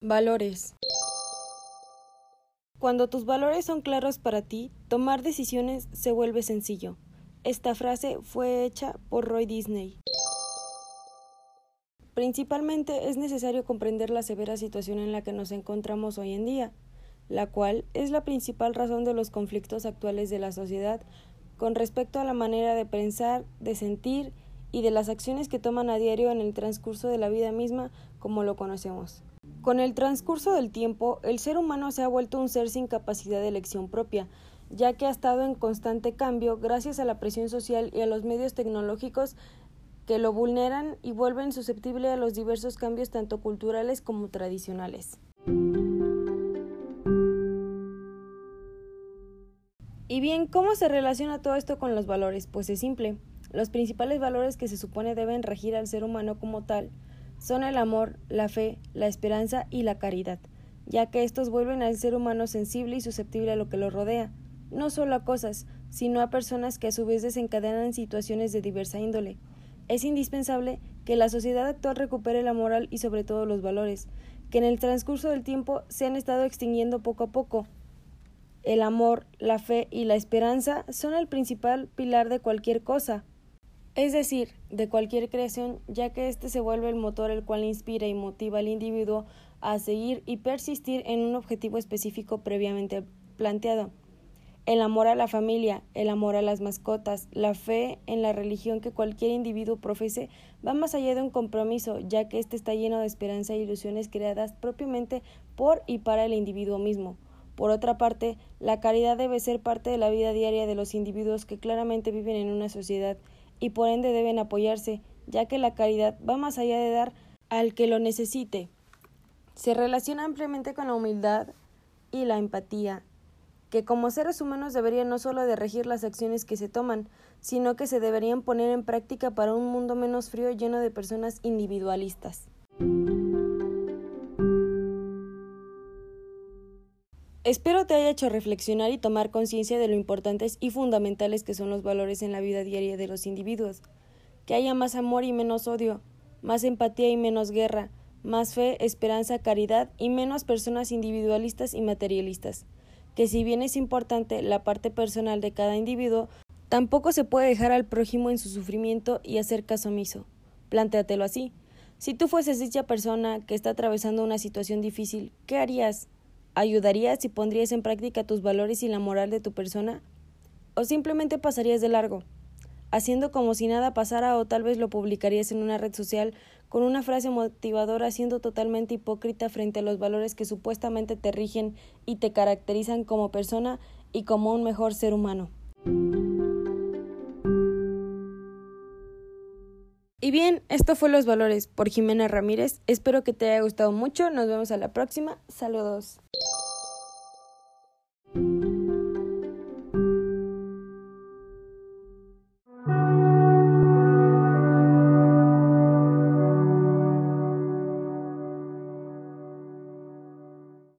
Valores. Cuando tus valores son claros para ti, tomar decisiones se vuelve sencillo. Esta frase fue hecha por Roy Disney. Principalmente es necesario comprender la severa situación en la que nos encontramos hoy en día, la cual es la principal razón de los conflictos actuales de la sociedad con respecto a la manera de pensar, de sentir y de las acciones que toman a diario en el transcurso de la vida misma como lo conocemos. Con el transcurso del tiempo, el ser humano se ha vuelto un ser sin capacidad de elección propia, ya que ha estado en constante cambio gracias a la presión social y a los medios tecnológicos que lo vulneran y vuelven susceptible a los diversos cambios tanto culturales como tradicionales. Y bien, ¿cómo se relaciona todo esto con los valores? Pues es simple. Los principales valores que se supone deben regir al ser humano como tal son el amor, la fe, la esperanza y la caridad, ya que estos vuelven al ser humano sensible y susceptible a lo que lo rodea, no solo a cosas, sino a personas que a su vez desencadenan situaciones de diversa índole. Es indispensable que la sociedad actual recupere la moral y sobre todo los valores, que en el transcurso del tiempo se han estado extinguiendo poco a poco. El amor, la fe y la esperanza son el principal pilar de cualquier cosa es decir, de cualquier creación, ya que éste se vuelve el motor el cual inspira y motiva al individuo a seguir y persistir en un objetivo específico previamente planteado. El amor a la familia, el amor a las mascotas, la fe en la religión que cualquier individuo profese va más allá de un compromiso, ya que éste está lleno de esperanza e ilusiones creadas propiamente por y para el individuo mismo. Por otra parte, la caridad debe ser parte de la vida diaria de los individuos que claramente viven en una sociedad y por ende deben apoyarse, ya que la caridad va más allá de dar al que lo necesite. Se relaciona ampliamente con la humildad y la empatía, que como seres humanos deberían no solo de regir las acciones que se toman, sino que se deberían poner en práctica para un mundo menos frío lleno de personas individualistas. Espero te haya hecho reflexionar y tomar conciencia de lo importantes y fundamentales que son los valores en la vida diaria de los individuos. Que haya más amor y menos odio, más empatía y menos guerra, más fe, esperanza, caridad y menos personas individualistas y materialistas. Que si bien es importante la parte personal de cada individuo, tampoco se puede dejar al prójimo en su sufrimiento y hacer caso omiso. Plantéatelo así. Si tú fueses dicha persona que está atravesando una situación difícil, ¿qué harías? ¿Ayudarías y pondrías en práctica tus valores y la moral de tu persona? ¿O simplemente pasarías de largo, haciendo como si nada pasara o tal vez lo publicarías en una red social con una frase motivadora siendo totalmente hipócrita frente a los valores que supuestamente te rigen y te caracterizan como persona y como un mejor ser humano? Y bien, esto fue Los Valores por Jimena Ramírez. Espero que te haya gustado mucho. Nos vemos a la próxima. Saludos.